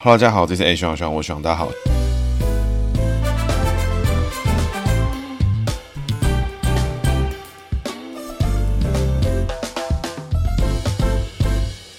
Hello，大家好，这是 A 徐徐，我徐大家好。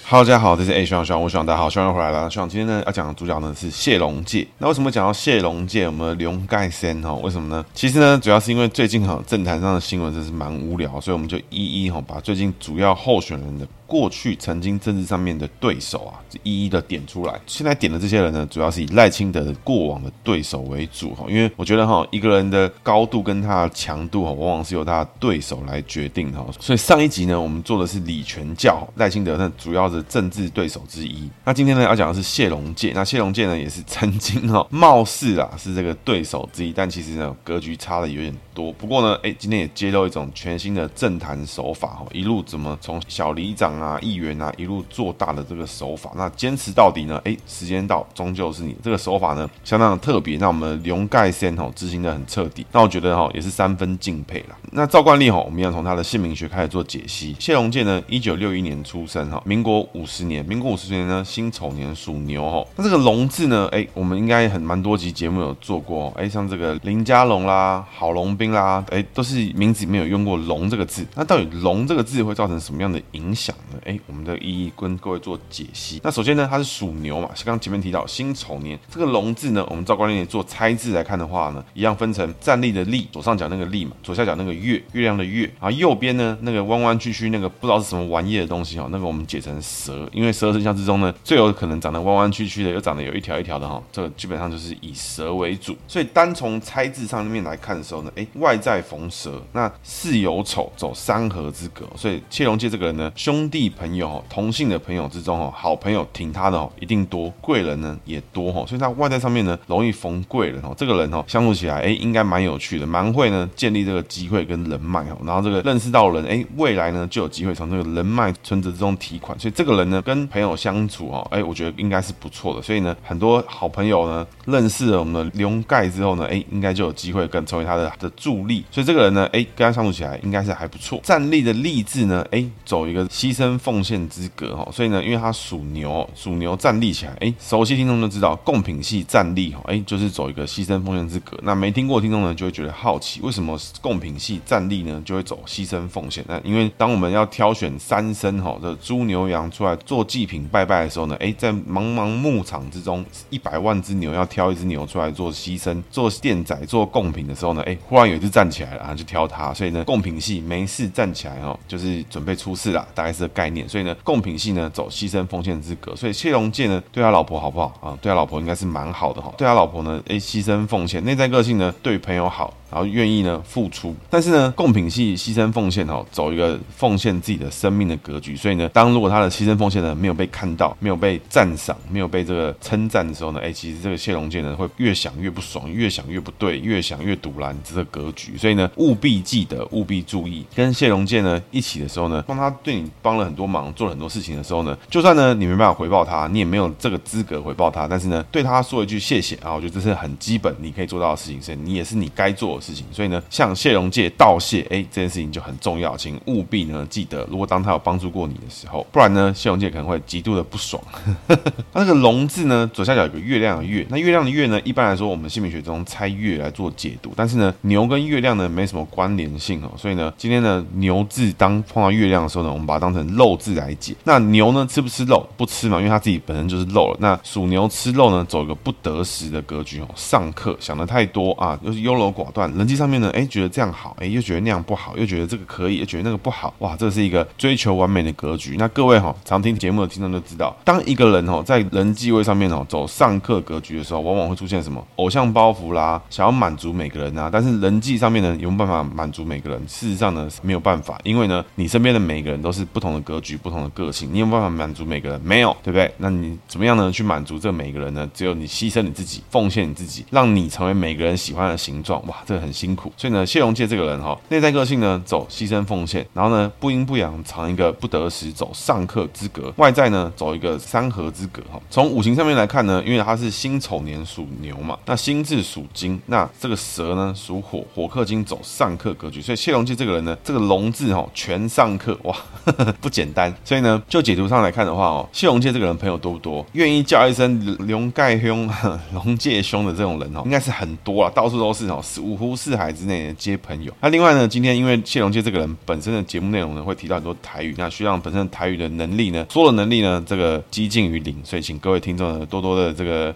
Hello，大家好，这是 A 徐徐，我徐大家好，徐徐回来了。徐今天呢要讲的主角呢是谢龙介。那为什么讲到谢龙介？我们龙盖森哈？为什么呢？其实呢，主要是因为最近哈政坛上的新闻真是蛮无聊，所以我们就一一哈把最近主要候选人的。过去曾经政治上面的对手啊，一一的点出来。现在点的这些人呢，主要是以赖清德的过往的对手为主哈，因为我觉得哈，一个人的高度跟他的强度哈，往往是由他的对手来决定哈。所以上一集呢，我们做的是李全教赖清德那主要的政治对手之一。那今天呢，要讲的是谢龙介。那谢龙介呢，也是曾经哈，貌似啊是这个对手之一，但其实呢，格局差的有点多。不过呢，哎，今天也揭露一种全新的政坛手法哈，一路怎么从小里长啊、议员啊，一路做大的这个手法，那坚持到底呢？哎，时间到，终究是你这个手法呢，相当的特别。那我们龙盖先吼执行的很彻底，那我觉得哈也是三分敬佩了。那照惯例哈，我们要从他的姓名学开始做解析。谢龙健呢，一九六一年出生哈，民国五十年，民国五十年呢，辛丑年属牛吼。那这个龙字呢，哎，我们应该很蛮多集节目有做过哦，哎，像这个林家龙啦、郝龙斌啦，哎，都是名字里面有用过龙这个字。那到底龙这个字会造成什么样的影响哎，我们的一一跟各位做解析。那首先呢，它是属牛嘛，是刚前面提到辛丑年这个龙字呢，我们照惯例做拆字来看的话呢，一样分成站立的立，左上角那个立嘛，左下角那个月，月亮的月，然后右边呢那个弯弯曲曲那个不知道是什么玩意的东西哈，那个我们解成蛇，因为十二生肖之中呢，最有可能长得弯弯曲曲的，又长得有一条一条的哈，这个基本上就是以蛇为主。所以单从拆字上面来看的时候呢，哎，外在逢蛇，那巳酉丑走三合之格，所以切龙界这个人呢，兄弟朋友同性的朋友之中哦，好朋友挺他的哦，一定多，贵人呢也多哈，所以他外在上面呢容易逢贵人哦，这个人哦相处起来哎应该蛮有趣的，蛮会呢建立这个机会跟人脉哦，然后这个认识到人哎，未来呢就有机会从这个人脉存折之中提款，所以这个人呢跟朋友相处哦，哎我觉得应该是不错的，所以呢很多好朋友呢认识了我们的龙盖之后呢，哎应该就有机会跟成为他的的助力，所以这个人呢哎跟他相处起来应该是还不错。站立的立字呢哎走一个牺牲奉献之格哈。所以呢，因为它属牛，属牛站立起来，哎，熟悉听众都知道，贡品系站立哈，哎，就是走一个牺牲奉献之格。那没听过听众呢，就会觉得好奇，为什么贡品系站立呢，就会走牺牲奉献？那因为当我们要挑选三牲哈的猪牛羊出来做祭品拜拜的时候呢，哎，在茫茫牧场之中，一百万只牛要挑一只牛出来做牺牲、做奠宰、做贡品的时候呢，哎，忽然有一只站起来了，然后就挑它。所以呢，贡品系没事站起来哦，就是准备出事了，大概是概念。所以呢，贡品系呢。走牺牲奉献之格，所以谢龙介呢，对他老婆好不好啊？对他老婆应该是蛮好的哈。对他老婆呢，诶，牺牲奉献，内在个性呢，对朋友好。然后愿意呢付出，但是呢，贡品系牺牲奉献哦，走一个奉献自己的生命的格局。所以呢，当如果他的牺牲奉献呢没有被看到，没有被赞赏，没有被这个称赞的时候呢，哎，其实这个谢龙介呢会越想越不爽，越想越不对，越想越堵拦这个格局。所以呢，务必记得，务必注意，跟谢龙介呢一起的时候呢，帮他对你帮了很多忙，做了很多事情的时候呢，就算呢你没办法回报他，你也没有这个资格回报他，但是呢，对他说一句谢谢啊，我觉得这是很基本你可以做到的事情，所以你也是你该做的事情。所以呢，向谢荣介道谢，哎，这件事情就很重要，请务必呢记得，如果当他有帮助过你的时候，不然呢，谢荣介可能会极度的不爽。那这个龙字呢，左下角有个月亮的月，那月亮的月呢，一般来说我们姓名学中拆月来做解读，但是呢，牛跟月亮呢没什么关联性哦，所以呢，今天呢牛字当碰到月亮的时候呢，我们把它当成肉字来解。那牛呢吃不吃肉？不吃嘛，因为它自己本身就是肉了。那属牛吃肉呢，走一个不得时的格局哦，上课想的太多啊，又是优柔寡断，人际上面呢，哎。觉得这样好，哎，又觉得那样不好，又觉得这个可以，又觉得那个不好，哇，这是一个追求完美的格局。那各位哈，常听节目的听众都知道，当一个人哈在人际位上面哦走上课格局的时候，往往会出现什么偶像包袱啦，想要满足每个人啊。但是人际上面呢，有没办法满足每个人？事实上呢，没有办法，因为呢，你身边的每个人都是不同的格局、不同的个性，你有办法满足每个人？没有，对不对？那你怎么样呢？去满足这每个人呢？只有你牺牲你自己，奉献你自己，让你成为每个人喜欢的形状。哇，这个很辛苦。所以呢，谢龙介这个人哈，内在个性呢，走牺牲奉献，然后呢，不阴不阳，藏一个不得时，走上克之格；外在呢，走一个三合之格。哈，从五行上面来看呢，因为他是辛丑年属牛嘛，那辛字属金，那这个蛇呢属火，火克金，走上克格局。所以谢龙介这个人呢，这个龙字哈，全上克，哇，呵呵不简单。所以呢，就解读上来看的话哦，谢龙介这个人朋友多不多？愿意叫一声龙盖兄、龙介兄的这种人哦，应该是很多啊，到处都是哦，五湖四海之内接朋友。那另外呢，今天因为谢龙介这个人本身的节目内容呢，会提到很多台语，那需要本身的台语的能力呢，说的能力呢，这个几近于零，所以请各位听众呢，多多的这个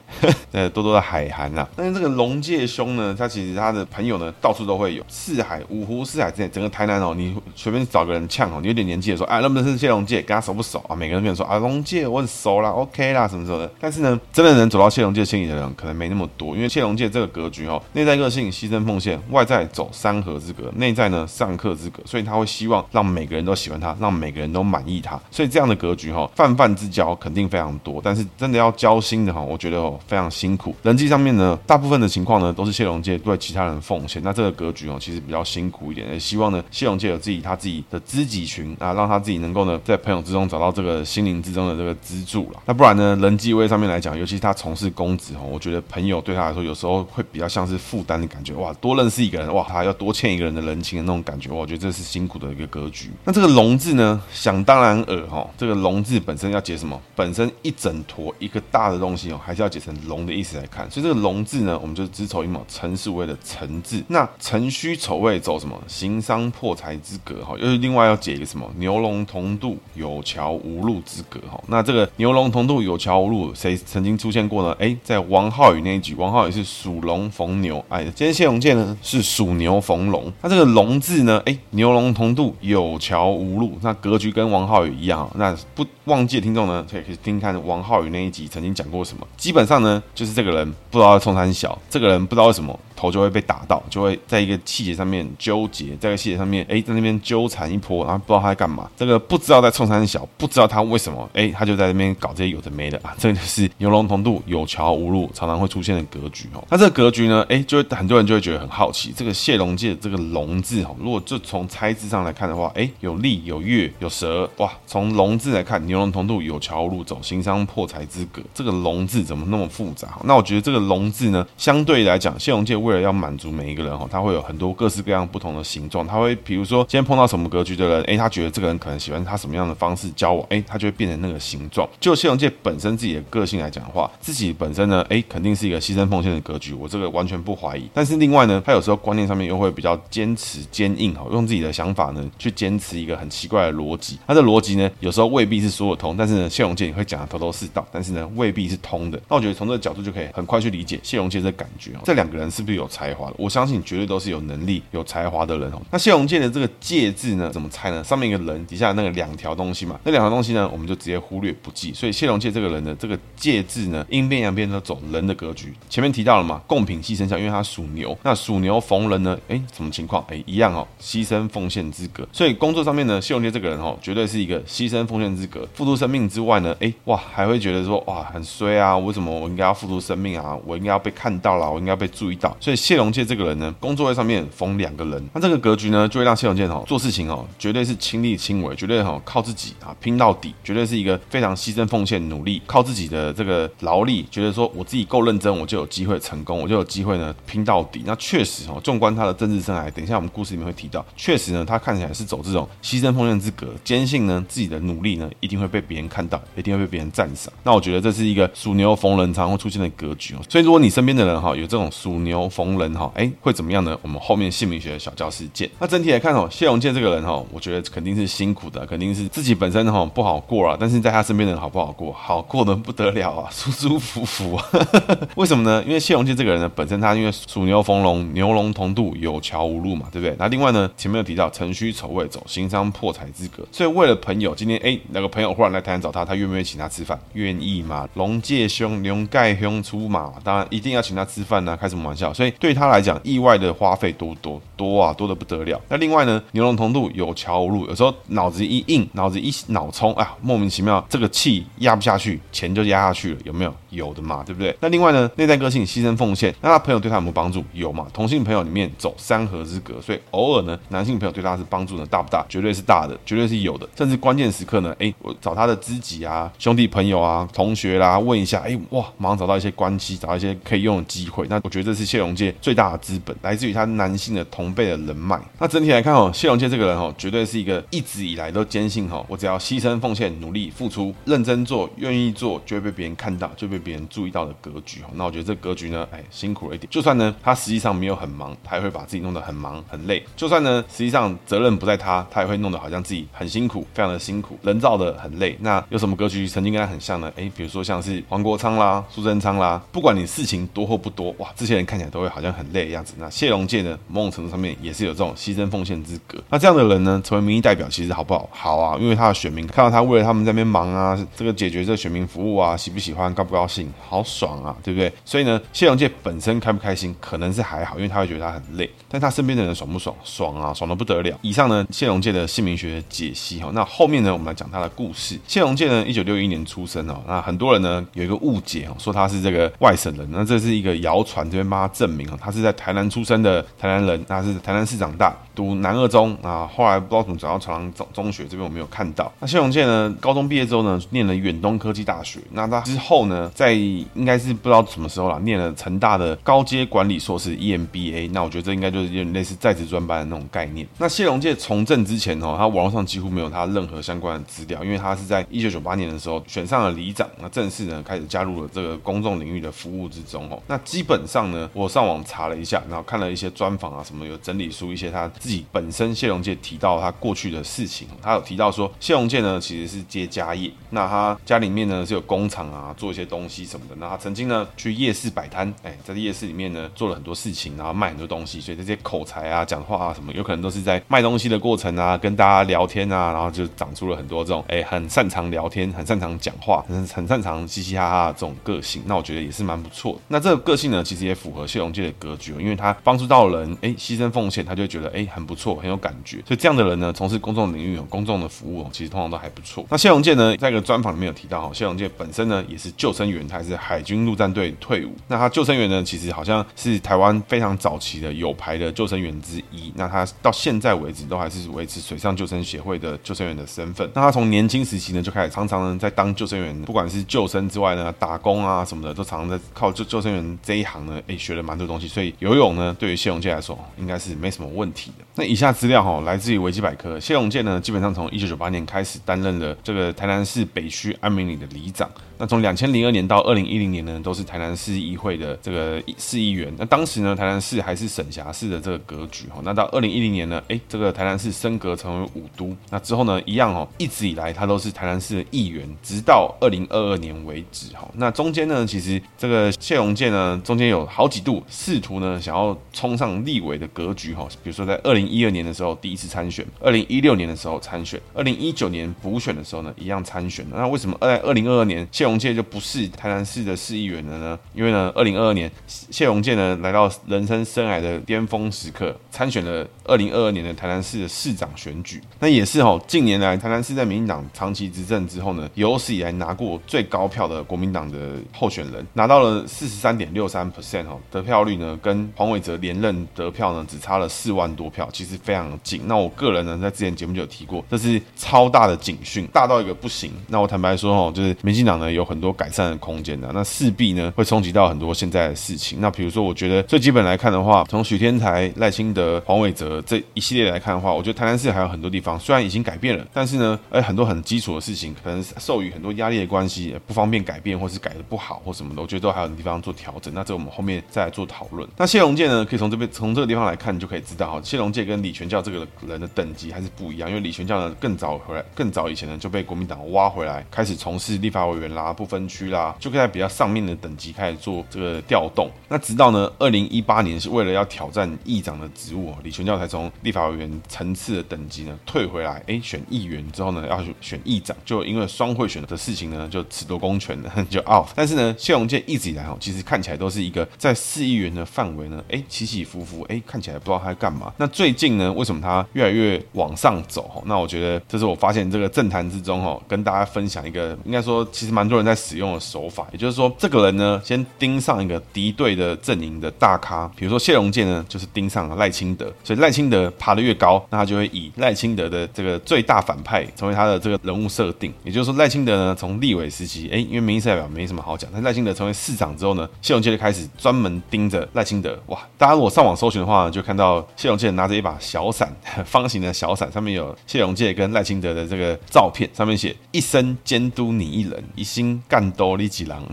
呃 多多的海涵啊。但是这个龙介兄呢，他其实他的朋友呢，到处都会有，四海五湖四海之内，整个台南哦，你随便找个人呛哦，你有点年纪的时候，哎，那么是谢龙介，跟他熟不熟啊？每个人跟你说啊，龙介我很熟啦，OK 啦，什么什么的。但是呢，真的能走到谢龙介心里的人，可能没那么多，因为谢龙介这个格局哦，内在个性牺牲奉献，外在走三合之格，内在呢上克之格，所以他会希望让每个人都喜欢他，让每个人都满意他。所以这样的格局哈，泛泛之交肯定非常多，但是真的要交心的哈，我觉得哦非常辛苦。人际上面呢，大部分的情况呢都是谢龙介对其他人奉献，那这个格局哦其实比较辛苦一点，也希望呢谢龙介有自己他自己的知己群啊，让他自己能够呢在朋友之中找到这个心灵之中的这个支柱了。那不然呢，人际位上面来讲，尤其他从事公职哈，我觉得朋友对他来说有时候会比较像是负担的感觉。哇，多认识一个人，哇，他要多欠一个人的人情的那种感觉，我觉得这是辛苦的一个格局。那这个龙字呢，想当然耳哈，这个龙字本身要解什么？本身一整坨一个大的东西哦，还是要解成龙的意思来看。所以这个龙字呢，我们就子丑寅卯辰巳午未的辰字。那辰戌丑未走什么？行伤破财之格哈，又是另外要解一个什么？牛龙同度有桥无路之格哈。那这个牛龙同度有桥无路，谁曾经出现过呢？哎，在王浩宇那一局，王浩宇是属龙逢牛，哎，今天谢龙健呢是属牛逢龙。那这个龙字呢，哎，牛龙同度有桥无路，那格局跟王浩宇一样。那不忘记的听众呢，可以可以听看王浩宇那一集曾经讲过什么。基本上呢，就是这个人不知道冲山小，这个人不知道为什么。头就会被打到，就会在一个细节上面纠结，在一个细节上面，哎，在那边纠缠一波，然后不知道他在干嘛。这个不知道在冲三小，不知道他为什么，哎，他就在那边搞这些有的没的啊。这个就是牛龙同度，有桥无路，常常会出现的格局哦。那这个格局呢，哎，就会很多人就会觉得很好奇，这个谢龙介这个龙字哦，如果就从拆字上来看的话，哎，有利有月有蛇，哇，从龙字来看，牛龙同度，有桥无路，走行商破财之格。这个龙字怎么那么复杂？那我觉得这个龙字呢，相对来讲，谢龙界为要满足每一个人哈，他会有很多各式各样不同的形状。他会比如说，今天碰到什么格局的人，哎，他觉得这个人可能喜欢他什么样的方式交往，哎，他就会变成那个形状。就谢荣介本身自己的个性来讲的话，自己本身呢，哎，肯定是一个牺牲奉献的格局，我这个完全不怀疑。但是另外呢，他有时候观念上面又会比较坚持坚硬哈，用自己的想法呢去坚持一个很奇怪的逻辑。他的逻辑呢，有时候未必是说得通，但是呢，谢荣介也会讲得头头是道，但是呢，未必是通的。那我觉得从这个角度就可以很快去理解谢荣介这感觉哦，这两个人是不是有才华的？我相信绝对都是有能力、有才华的人哦。那谢龙介的这个介字呢，怎么猜呢？上面一个人，底下那个两条东西嘛。那两条东西呢，我们就直接忽略不计。所以谢龙介这个人呢，这个介字呢，阴变阳变都走人的格局。前面提到了嘛，贡品牺牲孝，因为他属牛。那属牛逢人呢，哎，什么情况？哎，一样哦，牺牲奉献之格。所以工作上面呢，谢龙介这个人哦，绝对是一个牺牲奉献之格。付出生命之外呢，哎，哇，还会觉得说，哇，很衰啊！为什么我应该要付出生命啊？我应该要被看到了，我应该要被注意到。所以谢龙介这个人呢，工作上面逢两个人，那这个格局呢，就会让谢龙介哈做事情哦，绝对是亲力亲为，绝对哈靠自己啊拼到底，绝对是一个非常牺牲奉献、努力，靠自己的这个劳力，觉得说我自己够认真，我就有机会成功，我就有机会呢拼到底。那确实哈，纵观他的政治生涯，等一下我们故事里面会提到，确实呢，他看起来是走这种牺牲奉献之格，坚信呢自己的努力呢一定会被别人看到，一定会被别人赞赏。那我觉得这是一个属牛逢人常会出现的格局哦。所以如果你身边的人哈有这种属牛逢人哈，哎会怎么样呢？我们后面姓名学的小教室见。那整体来看哦，谢龙介这个人哈，我觉得肯定是辛苦的，肯定是自己本身哈不好过啊。但是在他身边的人好不好过？好过得不得了啊，舒舒服服。为什么呢？因为谢龙介这个人呢，本身他因为属牛逢龙，牛龙同度，有桥无路嘛，对不对？那另外呢，前面有提到辰戌丑未走刑伤破财之格，所以为了朋友，今天哎，那个朋友忽然来台南找他，他愿不愿意请他吃饭？愿意吗？龙介兄、龙盖兄出马，当然一定要请他吃饭呢、开什么玩笑？所以。所以对他来讲，意外的花费多多？多啊，多得不得了。那另外呢，牛龙同度有桥无路，有时候脑子一硬，脑子一脑冲啊，莫名其妙这个气压不下去，钱就压下去了，有没有？有的嘛，对不对？那另外呢，内在个性牺牲奉献，那他朋友对他有没有帮助？有嘛？同性朋友里面走三合之隔，所以偶尔呢，男性朋友对他是帮助呢大不大？绝对是大的，绝对是有的。甚至关键时刻呢，哎，我找他的知己啊、兄弟朋友啊、同学啦，问一下，哎，哇，马上找到一些关系，找到一些可以用的机会。那我觉得这是谢龙介最大的资本，来自于他男性的同辈的人脉。那整体来看哦，谢龙介这个人哦，绝对是一个一直以来都坚信哈，我只要牺牲奉献、努力付出、认真做、愿意做，就会被别人看到，就被别人注意到的格局。那我觉得这格局呢，哎，辛苦了一点。就算呢，他实际上没有很忙，他也会把自己弄得很忙很累。就算呢，实际上责任不在他，他也会弄得好像自己很辛苦，非常的辛苦，人造的很累。那有什么格局曾经跟他很像呢？哎，比如说像是黄国昌啦、苏贞昌啦，不管你事情多或不多，哇，这些人看起来都会好像很累的样子。那谢龙介呢，某种程度上面也是有这种牺牲奉献之格。那这样的人呢，成为民意代表其实好不好？好啊，因为他的选民看到他为了他们在那边忙啊，这个解决这个选民服务啊，喜不喜欢，高不高，好爽啊，对不对？所以呢，谢荣界本身开不开心，可能是还好，因为他会觉得他很累。但他身边的人爽不爽？爽啊，爽得不得了。以上呢，谢荣界的姓名学解析哈。那后面呢，我们来讲他的故事。谢荣界呢，一九六一年出生哦。那很多人呢有一个误解哦，说他是这个外省人。那这是一个谣传，这边帮他证明哦，他是在台南出生的台南人，那是台南市长大。读南二中啊，后来不知道怎么转到长荣中中学，这边我没有看到。那谢龙介呢，高中毕业之后呢，念了远东科技大学。那他之后呢，在在应该是不知道什么时候啦，念了成大的高阶管理硕士 EMBA。那我觉得这应该就是有点类似在职专班的那种概念。那谢龙介从政之前哦，他网络上几乎没有他任何相关的资料，因为他是在一九九八年的时候选上了里长，那正式呢开始加入了这个公众领域的服务之中哦。那基本上呢，我上网查了一下，然后看了一些专访啊什么，有整理出一些他。自己本身谢龙介提到他过去的事情，他有提到说谢龙介呢其实是接家业，那他家里面呢是有工厂啊，做一些东东西什么的。那他曾经呢去夜市摆摊，哎，在夜市里面呢做了很多事情，然后卖很多东西，所以这些口才啊、讲话啊什么，有可能都是在卖东西的过程啊，跟大家聊天啊，然后就长出了很多这种哎很擅长聊天、很擅长讲话、很很擅长嘻嘻哈哈的这种个性。那我觉得也是蛮不错的。那这个个性呢，其实也符合谢龙介的格局，因为他帮助到人，哎，牺牲奉献，他就觉得哎。很不错，很有感觉，所以这样的人呢，从事公众领域有公众的服务，其实通常都还不错。那谢龙介呢，在一个专访里面有提到，哈，谢龙介本身呢也是救生员，他还是海军陆战队退伍。那他救生员呢，其实好像是台湾非常早期的有牌的救生员之一。那他到现在为止都还是维持水上救生协会的救生员的身份。那他从年轻时期呢就开始常常呢在当救生员，不管是救生之外呢，打工啊什么的，都常常在靠救救生员这一行呢，哎，学了蛮多东西。所以游泳呢，对于谢龙介来说，应该是没什么问题的。那以下资料哈，来自于维基百科。谢龙介呢，基本上从一九九八年开始担任了这个台南市北区安明里的里长。那从两千零二年到二零一零年呢，都是台南市议会的这个市议员。那当时呢，台南市还是省辖市的这个格局哈。那到二零一零年呢，哎，这个台南市升格成为五都。那之后呢，一样哦，一直以来他都是台南市的议员，直到二零二二年为止哈。那中间呢，其实这个谢龙介呢，中间有好几度试图呢，想要冲上立委的格局哈。比如说在二零一二年的时候第一次参选，二零一六年的时候参选，二零一九年补选的时候呢，一样参选。那为什么在二零二二年谢龙介就不是台南市的市议员了呢？因为呢，二零二二年谢龙介呢来到人生生涯的巅峰时刻，参选了二零二二年的台南市的市长选举。那也是哦，近年来台南市在民进党长期执政之后呢，有史以来拿过最高票的国民党的候选人，拿到了四十三点六三 percent 哦，得票率呢跟黄伟哲连任得票呢只差了四万多票，其实非常近。那我个人呢在之前节目就有提过，这是超大的警讯，大到一个不行。那我坦白说哦，就是民进党呢有很多。改善的空间的，那势必呢会冲击到很多现在的事情。那比如说，我觉得最基本来看的话，从许天台、赖清德、黄伟哲这一系列来看的话，我觉得台南市还有很多地方虽然已经改变了，但是呢，哎，很多很基础的事情，可能受于很多压力的关系，不方便改变，或是改得不好或什么的，我觉得都还有很多地方做调整。那这我们后面再来做讨论。那谢龙介呢，可以从这边从这个地方来看，你就可以知道哈，谢龙介跟李全教这个人的等级还是不一样，因为李全教呢更早回来，更早以前呢就被国民党挖回来，开始从事立法委员啦、不分区啦。就可以在比较上面的等级开始做这个调动。那直到呢，二零一八年是为了要挑战议长的职务，李全教才从立法委员层次的等级呢退回来，哎，选议员之后呢，要选议长，就因为双贿选的事情呢，就褫夺公权了，就 out。但是呢，谢龙介一直以来哈，其实看起来都是一个在市议员的范围呢，哎，起起伏伏，哎，看起来不知道他在干嘛。那最近呢，为什么他越来越往上走？那我觉得这是我发现这个政坛之中哦，跟大家分享一个，应该说其实蛮多人在使用的手法，也就是说，这个人呢，先盯上一个敌对的阵营的大咖，比如说谢龙介呢，就是盯上了赖清德，所以赖清德爬得越高，那他就会以赖清德的这个最大反派成为他的这个人物设定。也就是说，赖清德呢，从立委时期，哎，因为民意代表没什么好讲，但赖清德成为市长之后呢，谢龙介就开始专门盯着赖清德。哇，大家如果上网搜寻的话，就看到谢龙介拿着一把小伞，方形的小伞，上面有谢龙介跟赖清德的这个照片，上面写“一生监督你一人，一心干多利几郎”，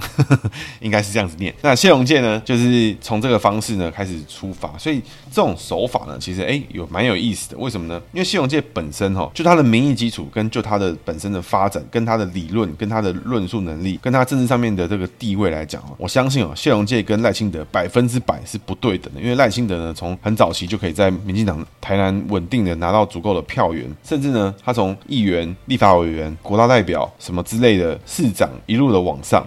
应该是这样子念。那谢龙介呢，就是从这个方式呢开始出发，所以这种手法呢，其实哎有蛮有意思的。为什么呢？因为谢龙介本身哈，就他的民意基础跟就他的本身的发展，跟他的理论，跟他的论述能力，跟他政治上面的这个地位来讲哦，我相信哦，谢龙介跟赖清德百分之百是不对等的。因为赖清德呢，从很早期就可以在民进党台南稳定的拿到足够的票源，甚至呢，他从议员、立法委员、国大代表什么之类的市长一路的往上。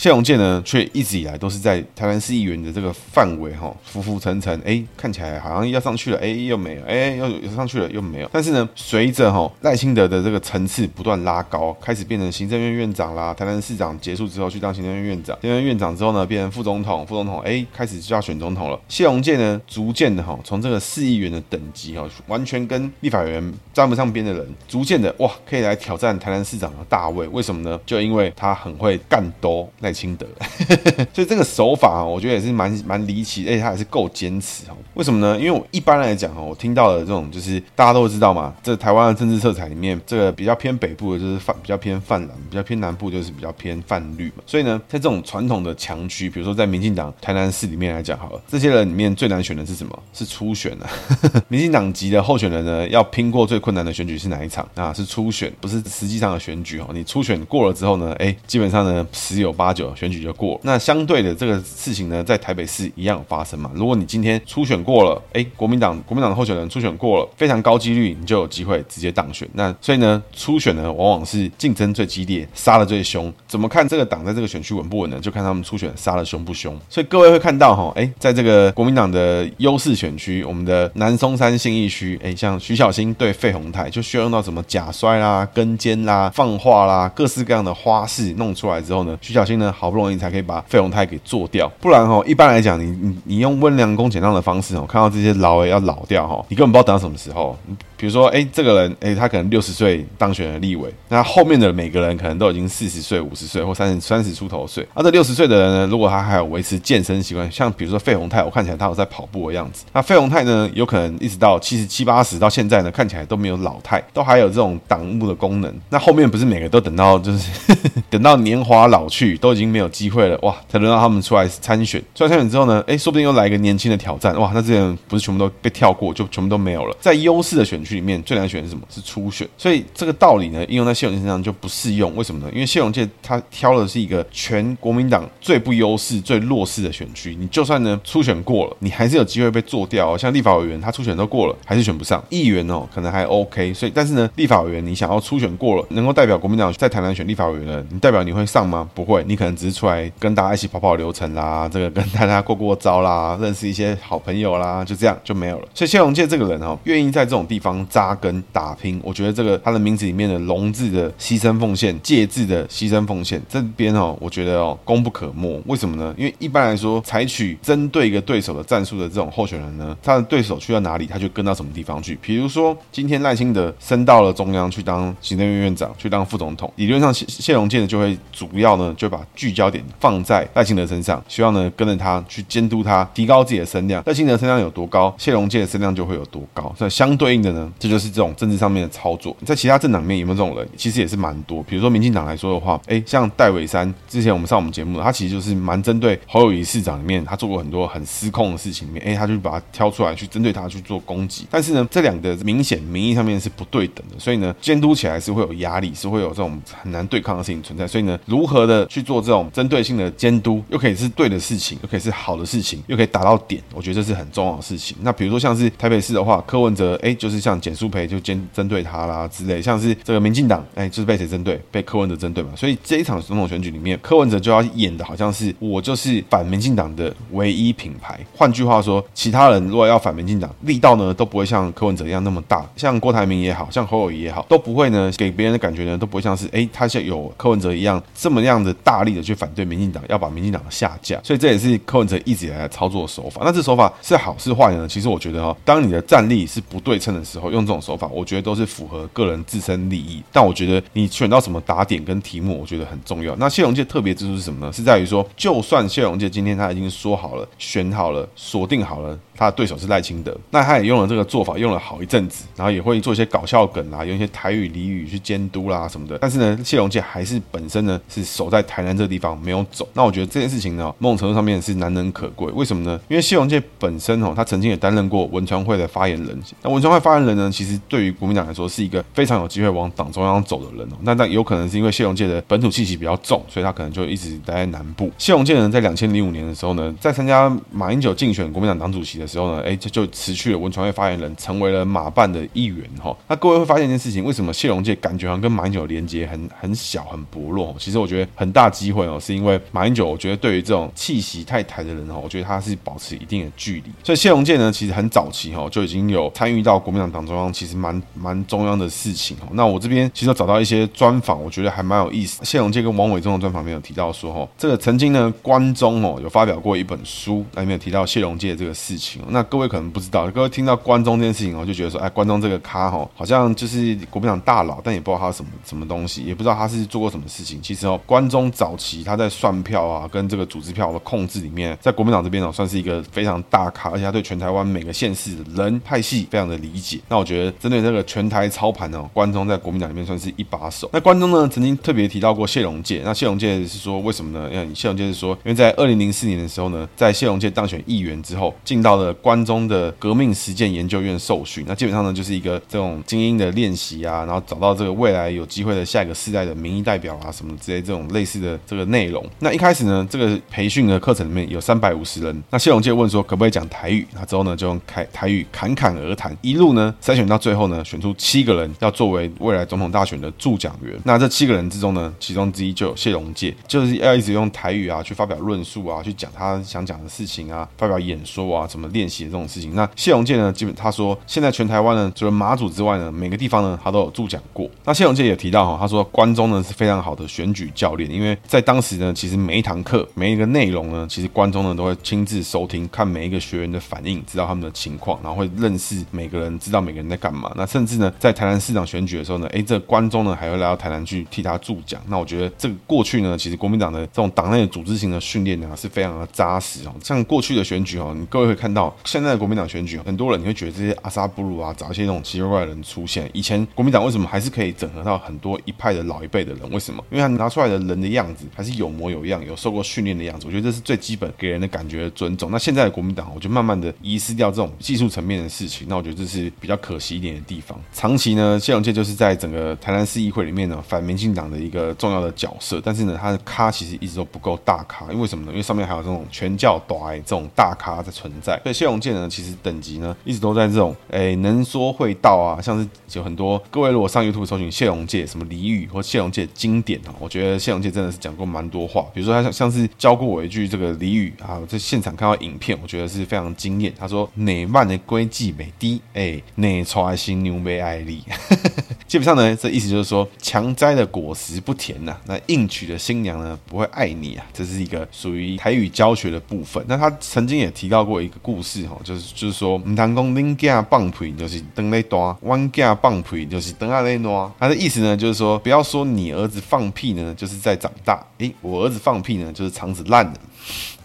谢龙介呢，却一直以来都是在台湾市议员的这个范围哈，浮浮沉沉，哎，看起来好像要上去了，哎，又没有，哎，又又上去了，又没有。但是呢，随着哈赖清德的这个层次不断拉高，开始变成行政院院长啦，台南市长结束之后去当行政院院长，行政院长之后呢，变成副总统，副总统，哎，开始就要选总统了。谢龙介呢，逐渐的哈，从这个市议员的等级哈，完全跟立法委员沾不上边的人，逐渐的哇，可以来挑战台南市长的大位。为什么呢？就因为他很会干多。赖清德，所以这个手法啊，我觉得也是蛮蛮离奇，而且他还是够坚持哦。为什么呢？因为我一般来讲哦，我听到的这种就是大家都知道嘛，这台湾的政治色彩里面，这个比较偏北部的就是泛比较偏泛蓝，比较偏南部就是比较偏泛绿嘛。所以呢，在这种传统的强区，比如说在民进党台南市里面来讲好了，这些人里面最难选的是什么？是初选啊。民进党籍的候选人呢，要拼过最困难的选举是哪一场啊？是初选，不是实际上的选举哦。你初选过了之后呢，哎，基本上呢十有八九。选举就过，那相对的这个事情呢，在台北市一样发生嘛。如果你今天初选过了，哎，国民党国民党的候选人初选过了，非常高几率你就有机会直接当选。那所以呢，初选呢往往是竞争最激烈，杀的最凶。怎么看这个党在这个选区稳不稳呢？就看他们初选杀的凶不凶。所以各位会看到哈，哎，在这个国民党的优势选区，我们的南松山信义区，哎，像徐小新对费鸿泰，就需要用到什么假摔啦、跟肩啦、放话啦，各式各样的花式弄出来之后呢，徐小新呢。好不容易才可以把费鸿泰给做掉，不然哦，一般来讲，你你你用温良恭俭让的方式哦，看到这些老诶要老掉哈，你根本不知道等到什么时候。比如说，哎，这个人，哎，他可能六十岁当选了立委，那后面的每个人可能都已经四十岁、五十岁或三十三十出头岁。而这六十岁的人呢，如果他还有维持健身习惯，像比如说费鸿泰，我看起来他有在跑步的样子。那费鸿泰呢，有可能一直到七十七八十到现在呢，看起来都没有老态，都还有这种挡雾的功能。那后面不是每个都等到就是 等到年华老去，都都已经没有机会了，哇，才轮到他们出来参选。出来参选之后呢，哎，说不定又来一个年轻的挑战，哇，那这些人不是全部都被跳过，就全部都没有了。在优势的选区。里面最难选是什么？是初选，所以这个道理呢，应用在谢龙介身上就不适用。为什么呢？因为谢龙介他挑的是一个全国民党最不优势、最弱势的选区。你就算呢初选过了，你还是有机会被做掉哦。像立法委员，他初选都过了，还是选不上。议员哦，可能还 OK。所以，但是呢，立法委员你想要初选过了，能够代表国民党在台南选立法委员的，你代表你会上吗？不会，你可能只是出来跟大家一起跑跑流程啦，这个跟大家过过招啦，认识一些好朋友啦，就这样就没有了。所以谢龙介这个人哦，愿意在这种地方。扎根打拼，我觉得这个他的名字里面的“龙”字的牺牲奉献，“介”字的牺牲奉献，这边哦，我觉得哦，功不可没。为什么呢？因为一般来说，采取针对一个对手的战术的这种候选人呢，他的对手去到哪里，他就跟到什么地方去。比如说，今天赖清德升到了中央去当行政院院长，去当副总统，理论上谢谢龙介就会主要呢就把聚焦点放在赖清德身上，希望呢跟着他去监督他，提高自己的声量。赖清德声量有多高，谢龙介的声量就会有多高。所以相对应的呢，这就是这种政治上面的操作，在其他政党里面有没有这种人？其实也是蛮多。比如说民进党来说的话，哎，像戴伟山，之前我们上我们节目，他其实就是蛮针对侯友宜市长里面，他做过很多很失控的事情里面，哎，他就把他挑出来去针对他去做攻击。但是呢，这两个明显民意上面是不对等的，所以呢，监督起来是会有压力，是会有这种很难对抗的事情存在。所以呢，如何的去做这种针对性的监督，又可以是对的事情，又可以是好的事情，又可以打到点，我觉得这是很重要的事情。那比如说像是台北市的话，柯文哲哎，就是像简淑培就针针对他啦之类，像是这个民进党哎，就是被谁针对？被柯文哲针对嘛。所以这一场总统选举里面，柯文哲就要演的好像是我就是反民进党的唯一品牌。换句话说，其他人如果要反民进党，力道呢都不会像柯文哲一样那么大，像郭台铭也好，像侯友宜也好，都不会呢给别人的感觉呢都不会像是哎，他像有柯文哲一样这么样的大力的去反对民进党，要把民进党下架。所以这也是柯文哲一直以来的操作手法。那这手法是好是坏呢？其实我觉得哦，当你的战力是不对称的时候，用这种手法，我觉得都是符合个人自身利益。但我觉得你选到什么打点跟题目，我觉得很重要。那谢龙介特别之处是什么呢？是在于说，就算谢龙介今天他已经说好了、选好了、锁定好了。他的对手是赖清德，那他也用了这个做法，用了好一阵子，然后也会做一些搞笑梗啊，用一些台语俚语去监督啦什么的。但是呢，谢龙介还是本身呢是守在台南个地方没有走。那我觉得这件事情呢，某种程度上面是难能可贵。为什么呢？因为谢龙介本身哦，他曾经也担任过文传会的发言人。那文传会发言人呢，其实对于国民党来说是一个非常有机会往党中央走的人哦。那但有可能是因为谢龙介的本土气息比较重，所以他可能就一直待在南部。谢龙介呢，在两千零五年的时候呢，在参加马英九竞选国民党党主席的时候呢，哎，就就。辞去了文传会发言人，成为了马办的一员哈。那各位会发现一件事情，为什么谢龙介感觉好像跟马英九连接很很小很薄弱？其实我觉得很大机机会哦，是因为马英九，我觉得对于这种气息太台的人哈，我觉得他是保持一定的距离。所以谢龙介呢，其实很早期哈就已经有参与到国民党党中央，其实蛮蛮中央的事情哈。那我这边其实找到一些专访，我觉得还蛮有意思。谢龙介跟王伟忠的专访里面有提到说哈，这个曾经呢关中哦有发表过一本书，里面有提到谢龙介这个事情。那各位可能不知道，各位听到关中这件事情，哦就觉得说，哎，关中这个咖吼，好像就是国民党大佬，但也不知道他什么什么东西，也不知道他是做过什么事情。其实哦，关中早早期他在算票啊，跟这个组织票的控制里面，在国民党这边呢，算是一个非常大咖，而且他对全台湾每个县市的人派系非常的理解。那我觉得针对这个全台操盘哦，关中在国民党里面算是一把手。那关中呢，曾经特别提到过谢龙介。那谢龙介是说为什么呢？因为谢龙介是说，因为在二零零四年的时候呢，在谢龙介当选议员之后，进到了关中的革命实践研究院受训，那基本上呢就是一个这种精英的练习啊，然后找到这个未来有机会的下一个世代的民意代表啊，什么之类这种类似的这个内容。那一开始呢，这个培训的课程里面有三百五十人。那谢龙介问说可不可以讲台语？那之后呢就用开台语侃侃而谈，一路呢筛选到最后呢，选出七个人要作为未来总统大选的助讲员。那这七个人之中呢，其中之一就有谢龙介，就是要一直用台语啊去发表论述啊，去讲他想讲的事情啊，发表演说啊，什么练习的这种事情。那谢龙介呢，基本他说，现在全台湾呢，除了马祖之外呢，每个地方呢，他都有助讲过。那谢龙介也提到哈，他说关中呢是非常好的选举教练，因为在当时呢，其实每一堂课、每一个内容呢，其实关中呢都会亲自收听，看每一个学员的反应，知道他们的情况，然后会认识每个人，知道每个人在干嘛。那甚至呢，在台南市长选举的时候呢，诶，这个关中呢还会来到台南去替他助讲。那我觉得这个过去呢，其实国民党的这种党内的组织型的训练呢是非常的扎实哦。像过去的选举哦，你各位会看到现在的国民党选举，很多人你会觉得这些阿萨布鲁啊，找一些那种奇奇怪怪的人出现。以前国民党为什么还是可以整合到很多一派的老一辈的人？为什么？因为他拿出来的人的样子还是有模有样，有受过训练的样子。我觉得这是最基本给人的感觉尊重。那现在的国民党，我就慢慢的遗失掉这种技术层面的事情。那我觉得这是比较可惜一点的地方。长期呢，谢龙介就是在整个台南市议会里面呢，反民进党的一个重要的角色。但是呢，他的咖其实一直都不够大咖。因为什么呢？因为上面还有这种全教大爱这种大咖的存在。所以谢龙介呢，其实等级呢，一直都在这种诶能说会道啊，像是有很多各位如果上 YouTube 搜寻谢龙介什么俚语或谢龙介经典啊，我觉得谢龙介真的是讲讲过蛮多话。比如说他像像是教过我一句这个俚语啊，我在现场看到影片，我觉得是非常惊艳。他说：“哪万的规矩没低，哎，哪传新牛没爱丽。”基本上呢，这意思就是说，强摘的果实不甜呐、啊，那硬娶的新娘呢不会爱你啊。这是一个属于台语教学的部分。那他曾经也提到过一个故事哈，就是就是说，唔通讲恁囝放屁就是等咧大，阮囝放屁就是等下咧暖。他的意思呢，就是说，不要说你儿子放屁呢，就是在长大。诶，我儿子放屁呢，就是肠子烂了。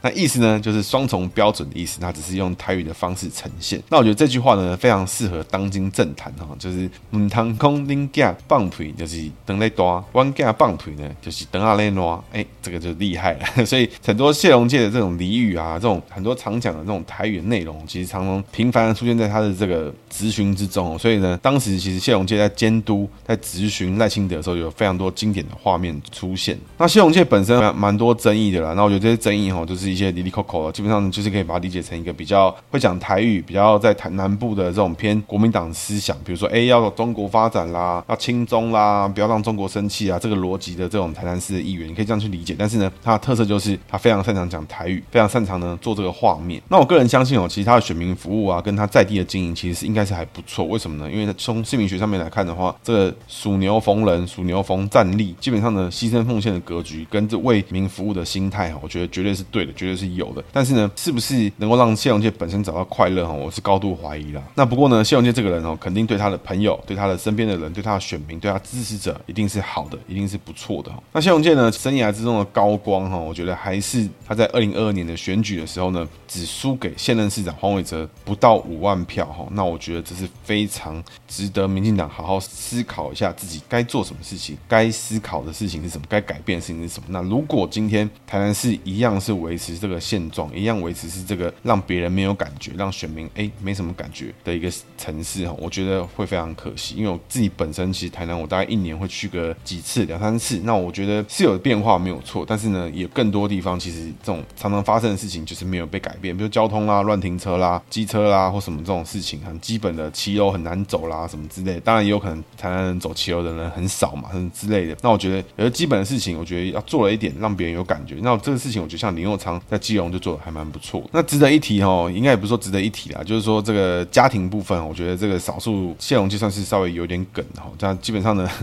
那意思呢，就是双重标准的意思。那只是用台语的方式呈现。那我觉得这句话呢，非常适合当今政坛哈，就是唔通空恁囝放屁，就是等咧大；阮囝放屁呢，就是等下咧烂。哎，这个就厉害了。所以很多谢龙介的这种俚语啊，这种很多常讲的这种台语的内容，其实常常频繁的出现在他的这个质询之中。所以呢，当时其实谢龙介在监督、在质询赖清德的时候，有非常多经典的画面出现。那谢龙介本身蛮蛮多争议的啦。那我觉得这些争议哈，就是一些哩哩抠抠的，基本上就是可以把它理解成一个比较会讲台语、比较在台南部的这种偏国民党思想，比如说哎，要中国发展啦，要亲中啦，不要让中国生气啊，这个逻辑的这种台南市的议员，你可以这样去理解。但是呢，他的特色就是他非常擅长讲台语，非常擅长呢做这个画面。那我个人相信哦，其实他的选民服务啊，跟他在地的经营，其实是应该是还不错。为什么呢？因为从姓名学上面来看的话，这个属牛逢人、属牛逢战力，基本上呢，牺牲奉献的格局跟这为民服务的心态哈，我觉得绝对是对的，绝对是有的。但是呢，是不是能够让谢荣介本身找到快乐哈？我是高度怀疑啦。那不过呢，谢荣介这个人哦，肯定对他的朋友、对他的身边的人、对他的选民、对他支持者，一定是好的，一定是不错的。那谢荣介呢，生涯之中的高光哈，我觉得还是他在二零二二年的选举的时候呢，只输给现任市长黄伟哲不到五万票哈。那我觉得这是非常值得民进党好好思考一下自己该做什么事情，该思考的事情是什么，该改变的事情是什么。那如果今天台南市一样是维持这个现状，一样维持是这个让别人没有感觉，让选民哎没什么感觉的一个城市哈，我觉得会非常可惜。因为我自己本身其实台南我大概一年会去个几次两三次，那我觉得是有变化没有错，但是呢，也更多地方其实这种常常发生的事情就是没有被改变，比如交通啦、乱停车啦、机车啦或什么这种事情，很基本的骑楼很难走啦什么之类。当然也有可能台南人走骑楼的人很少嘛，什么之类的。那我觉得有些基本的事情，我觉得要做了一点，让别人有感觉。那这个事情，我觉得像林右昌在基隆就做的还蛮不错。那值得一提哦，应该也不是说值得一提啦，就是说这个家庭部分，我觉得这个少数谢龙介算是稍微有点梗哈。这样基本上呢。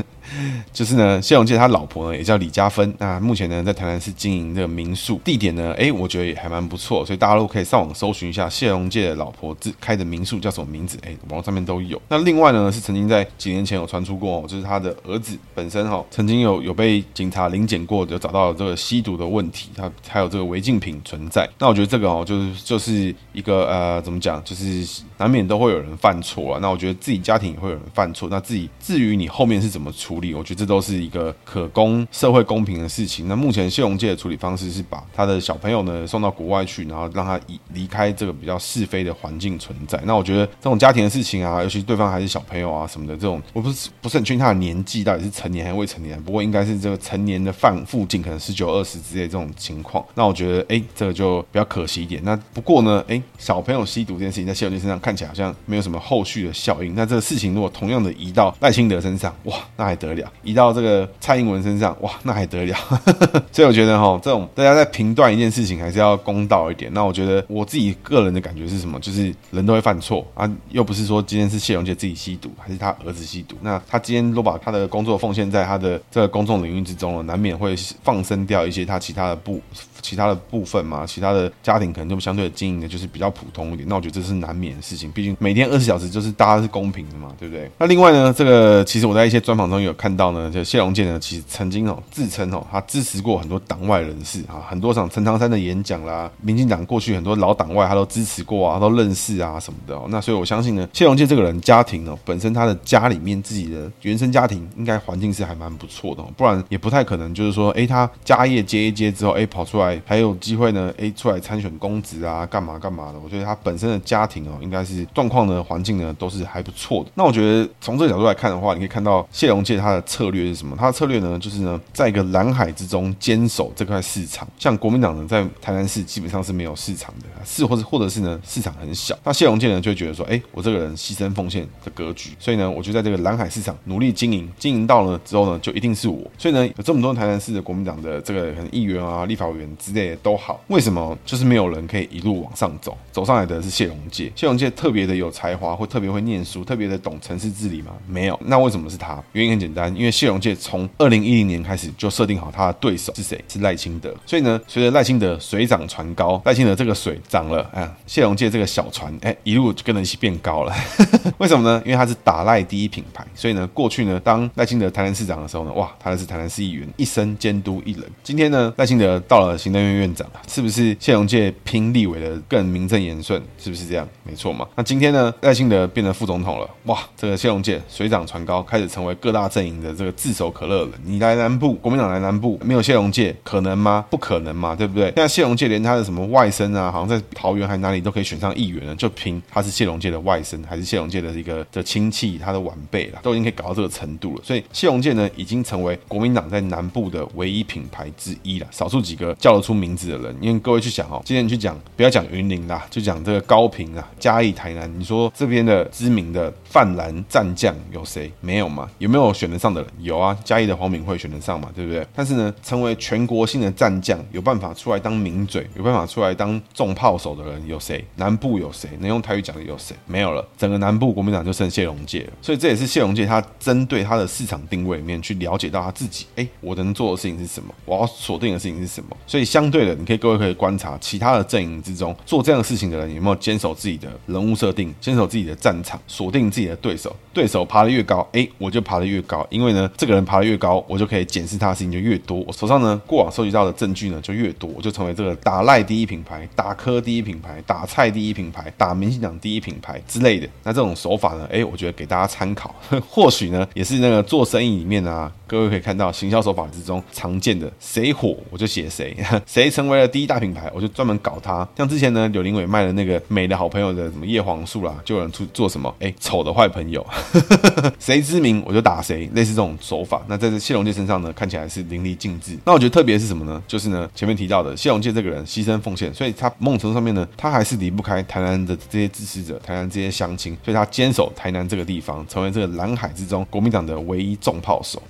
就是呢，谢龙介他老婆呢也叫李嘉芬，那目前呢在台南市经营这个民宿，地点呢，哎，我觉得也还蛮不错，所以大家都可以上网搜寻一下谢龙介的老婆自开的民宿叫什么名字，哎，网络上面都有。那另外呢是曾经在几年前有传出过，就是他的儿子本身哈，曾经有有被警察临检过，有找到这个吸毒的问题，他还有这个违禁品存在。那我觉得这个哦，就是就是一个呃，怎么讲，就是难免都会有人犯错啊。那我觉得自己家庭也会有人犯错，那自己至于你后面是怎么处理？我觉得这都是一个可供社会公平的事情。那目前谢荣介的处理方式是把他的小朋友呢送到国外去，然后让他离离开这个比较是非的环境存在。那我觉得这种家庭的事情啊，尤其是对方还是小朋友啊什么的，这种我不是不是很确定他的年纪到底是成年还是未成年，不过应该是这个成年的范附近，可能十九二十之类这种情况。那我觉得哎，这个就比较可惜一点。那不过呢，哎，小朋友吸毒这件事情在谢龙介身上看起来好像没有什么后续的效应。那这个事情如果同样的移到赖清德身上，哇，那还得了？移到这个蔡英文身上，哇，那还得了？所以我觉得哈，这种大家在评断一件事情，还是要公道一点。那我觉得我自己个人的感觉是什么？就是人都会犯错啊，又不是说今天是谢龙介自己吸毒，还是他儿子吸毒。那他今天都把他的工作奉献在他的这个公众领域之中了，难免会放生掉一些他其他的部其他的部部分嘛。其他的家庭可能就相对的经营的就是比较普通一点。那我觉得这是难免的事情，毕竟每天二十小时就是大家是公平的嘛，对不对？那另外呢，这个其实我在一些专访中有看到呢。就谢龙健呢，其实曾经哦自称哦，他支持过很多党外人士啊，很多场陈唐山的演讲啦，民进党过去很多老党外他都支持过啊，都认识啊什么的哦。那所以我相信呢，谢龙健这个人家庭哦，本身他的家里面自己的原生家庭应该环境是还蛮不错的，不然也不太可能就是说，哎，他家业接一接之后，哎，跑出来还有机会呢，哎，出来参选公职啊，干嘛干嘛的。我觉得他本身的家庭哦，应该是状况呢，环境呢都是还不错的。那我觉得从这个角度来看的话，你可以看到谢龙介他的策略。是什么？他的策略呢，就是呢，在一个蓝海之中坚守这块市场。像国民党呢，在台南市基本上是没有市场的，是或者或者是呢，市场很小。那谢龙介呢，就会觉得说，哎，我这个人牺牲奉献的格局，所以呢，我就在这个蓝海市场努力经营，经营到了之后呢，就一定是我。所以呢，有这么多台南市的国民党的这个可能议员啊、立法委员之类的都好，为什么就是没有人可以一路往上走？走上来的是谢荣介。谢荣介特别的有才华，或特别会念书，特别的懂城市治理吗？没有。那为什么是他？原因很简单，因为谢荣介从二零一零年开始就设定好他的对手是谁，是赖清德。所以呢，随着赖清德水涨船高，赖清德这个水涨了，哎，谢荣介这个小船，哎，一路就跟着一起变高了。为什么呢？因为他是打赖第一品牌。所以呢，过去呢，当赖清德台南市长的时候呢，哇，他是台南市议员，一生监督一人。今天呢，赖清德到了行政院院长。是不是谢龙介拼立委的更名正言顺？是不是这样？没错嘛。那今天呢，赖清德变成副总统了，哇，这个谢龙介水涨船高，开始成为各大阵营的这个炙手可热了。你来南部，国民党来南部，没有谢龙介可能吗？不可能嘛，对不对？现在谢龙介连他的什么外甥啊，好像在桃园还哪里都可以选上议员了，就凭他是谢龙介的外甥，还是谢龙介的一个的亲戚，他的晚辈了，都已经可以搞到这个程度了。所以谢龙介呢，已经成为国民党在南部的唯一品牌之一了，少数几个叫得出名字的人。因为各位去想哦，今天你去讲，不要讲云林啦，就讲这个高屏啊、嘉义、台南，你说这边的知名的泛蓝战将有谁？没有嘛？有没有选得上的人？有啊，嘉义的黄敏惠选得上嘛？对不对？但是呢，成为全国性的战将，有办法出来当名嘴，有办法出来当重炮手的人有谁？南部有谁？能用台语讲的有谁？没有了，整个南部国民党就剩谢龙介了。所以这也是谢龙介他针对他的市场定位里面去了解到他自己，哎，我能做的事情是什么？我要锁定的事情是什么？所以相对的，你可以各位可以观察其他的阵营之中做这样的事情的人有没有坚守自己的人物设定，坚守自己的战场，锁定自己的对手。对手爬得越高，哎，我就爬得越高，因为呢，这个人爬得越高，我就可以检视他的事情就越多，我手上呢过往收集到的证据呢就越多，我就成为这个打赖第一品牌、打科第一品牌、打蔡第一品牌、打明星奖第一品牌之类的。那这种手法呢，哎，我觉得给大家参考，或许呢也是那个做生意里面啊，各位可以看到行销手法之中常见的，谁火我就写谁，谁成为为了第一大品牌，我就专门搞他。像之前呢，柳林伟卖了那个美的好朋友的什么叶黄素啦，就有人出做什么，哎，丑的坏朋友。谁知名我就打谁，类似这种手法。那在这谢龙介身上呢，看起来是淋漓尽致。那我觉得特别是什么呢？就是呢，前面提到的谢龙介这个人牺牲奉献，所以他梦程上面呢，他还是离不开台南的这些支持者，台南这些乡亲，所以他坚守台南这个地方，成为这个蓝海之中国民党的唯一重炮手。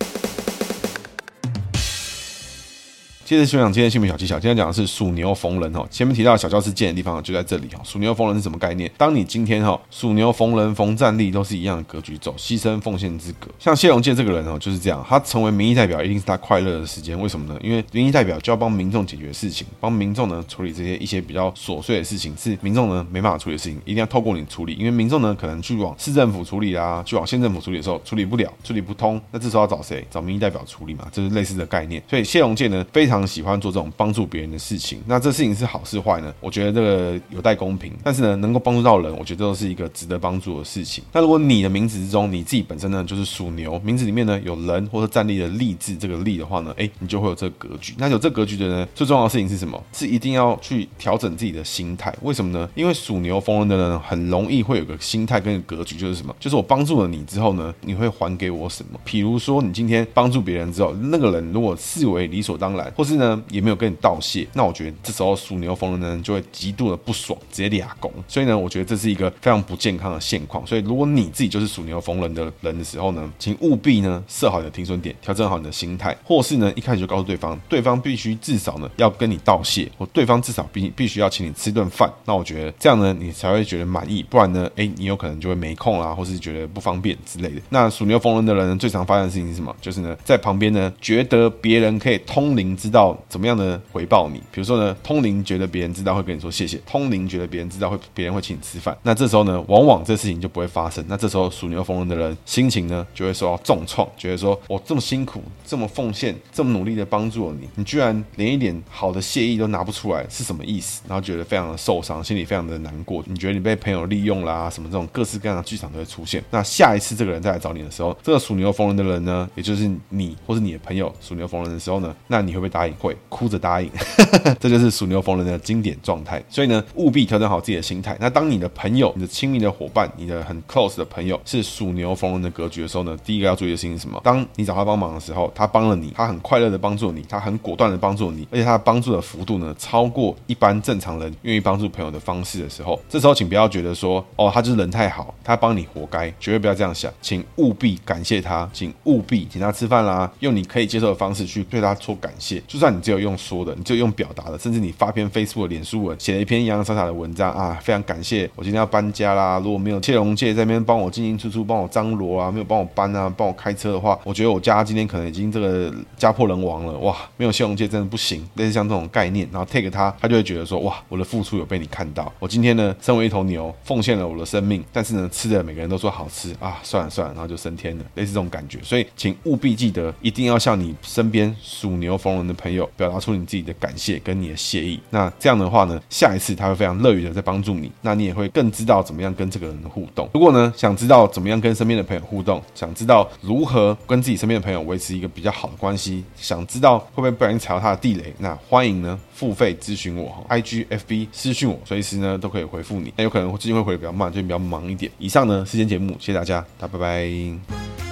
接着分享今天的姓名小技巧，今天讲的是属牛逢人哈。前面提到小教室建的地方就在这里哈。属牛逢人是什么概念？当你今天哈属牛逢人逢战力都是一样的格局，走牺牲奉献之格。像谢龙介这个人哦就是这样，他成为民意代表一定是他快乐的时间。为什么呢？因为民意代表就要帮民众解决事情，帮民众呢处理这些一些比较琐碎的事情，是民众呢没办法处理的事情，一定要透过你处理。因为民众呢可能去往市政府处理啦，去往县政府处理的时候处理不了，处理不通，那这时候要找谁？找民意代表处理嘛，这是类似的概念。所以谢龙介呢非常常喜欢做这种帮助别人的事情，那这事情是好是坏呢？我觉得这个有待公平。但是呢，能够帮助到人，我觉得都是一个值得帮助的事情。那如果你的名字之中，你自己本身呢就是属牛，名字里面呢有人或者站立的立字这个立的话呢，哎，你就会有这个格局。那有这格局的呢，最重要的事情是什么？是一定要去调整自己的心态。为什么呢？因为属牛逢人的人很容易会有个心态跟格局，就是什么？就是我帮助了你之后呢，你会还给我什么？比如说你今天帮助别人之后，那个人如果视为理所当然，或是呢也没有跟你道谢，那我觉得这时候属牛逢人呢就会极度的不爽，直接俩攻。所以呢，我觉得这是一个非常不健康的现况。所以如果你自己就是属牛逢人的人的时候呢，请务必呢设好你的停损点，调整好你的心态，或是呢一开始就告诉对方，对方必须至少呢要跟你道谢，或对方至少必必须要请你吃顿饭。那我觉得这样呢你才会觉得满意，不然呢，哎，你有可能就会没空啦，或是觉得不方便之类的。那属牛逢人的人，最常发生的事情是什么？就是呢在旁边呢觉得别人可以通灵之道怎么样的回报你。比如说呢，通灵觉得别人知道会跟你说谢谢，通灵觉得别人知道会别人会请你吃饭，那这时候呢，往往这事情就不会发生。那这时候属牛逢人的人心情呢就会受到重创，觉得说我这么辛苦、这么奉献、这么努力的帮助了你，你居然连一点好的谢意都拿不出来，是什么意思？然后觉得非常的受伤，心里非常的难过。你觉得你被朋友利用啦，什么这种各式各样的剧场都会出现。那下一次这个人再来找你的时候，这个属牛逢人的人呢，也就是你或是你的朋友属牛逢人的时候呢，那你会不会应？会，哭着答应。这就是属牛逢人的经典状态，所以呢，务必调整好自己的心态。那当你的朋友、你的亲密的伙伴、你的很 close 的朋友是属牛逢人的格局的时候呢，第一个要注意的事情是什么？当你找他帮忙的时候，他帮了你，他很快乐的帮助你，他很果断的帮助你，而且他帮助的幅度呢，超过一般正常人愿意帮助朋友的方式的时候，这时候请不要觉得说，哦，他就是人太好，他帮你活该，绝对不要这样想，请务必感谢他，请务必请他吃饭啦，用你可以接受的方式去对他说感谢，就算你只有用说的，你只有用表达的，甚至你发篇 Facebook 脸书文，写了一篇洋洋洒洒的文章啊，非常感谢我今天要搬家啦，如果没有谢龙介在那边帮我进进出出，帮我张罗啊，没有帮我搬啊，帮我开车的话，我觉得我家今天可能已经这个家破人亡了，哇，没有谢龙介真的不行，类似像这种概念，然后 take 他，他就会觉得说，哇，我的付出有被你看到，我今天呢，身为一头牛，奉献了我的生命，但是呢，吃的每个人都说好吃啊，算了算了，然后就升天了，类似这种感觉，所以请务必记得，一定要向你身边属牛逢人的朋友表达出你自己的感谢跟你的谢意。那这样的话呢，下一次他会非常乐于的在帮助你，那你也会更知道怎么样跟这个人互动。如果呢，想知道怎么样跟身边的朋友互动，想知道如何跟自己身边的朋友维持一个比较好的关系，想知道会不会不小心踩到他的地雷，那欢迎呢付费咨询我，IG FB 私讯我，随时呢都可以回复你。那有可能最近会回的比较慢，最近比较忙一点。以上呢是今天节目，谢谢大家，大家拜拜。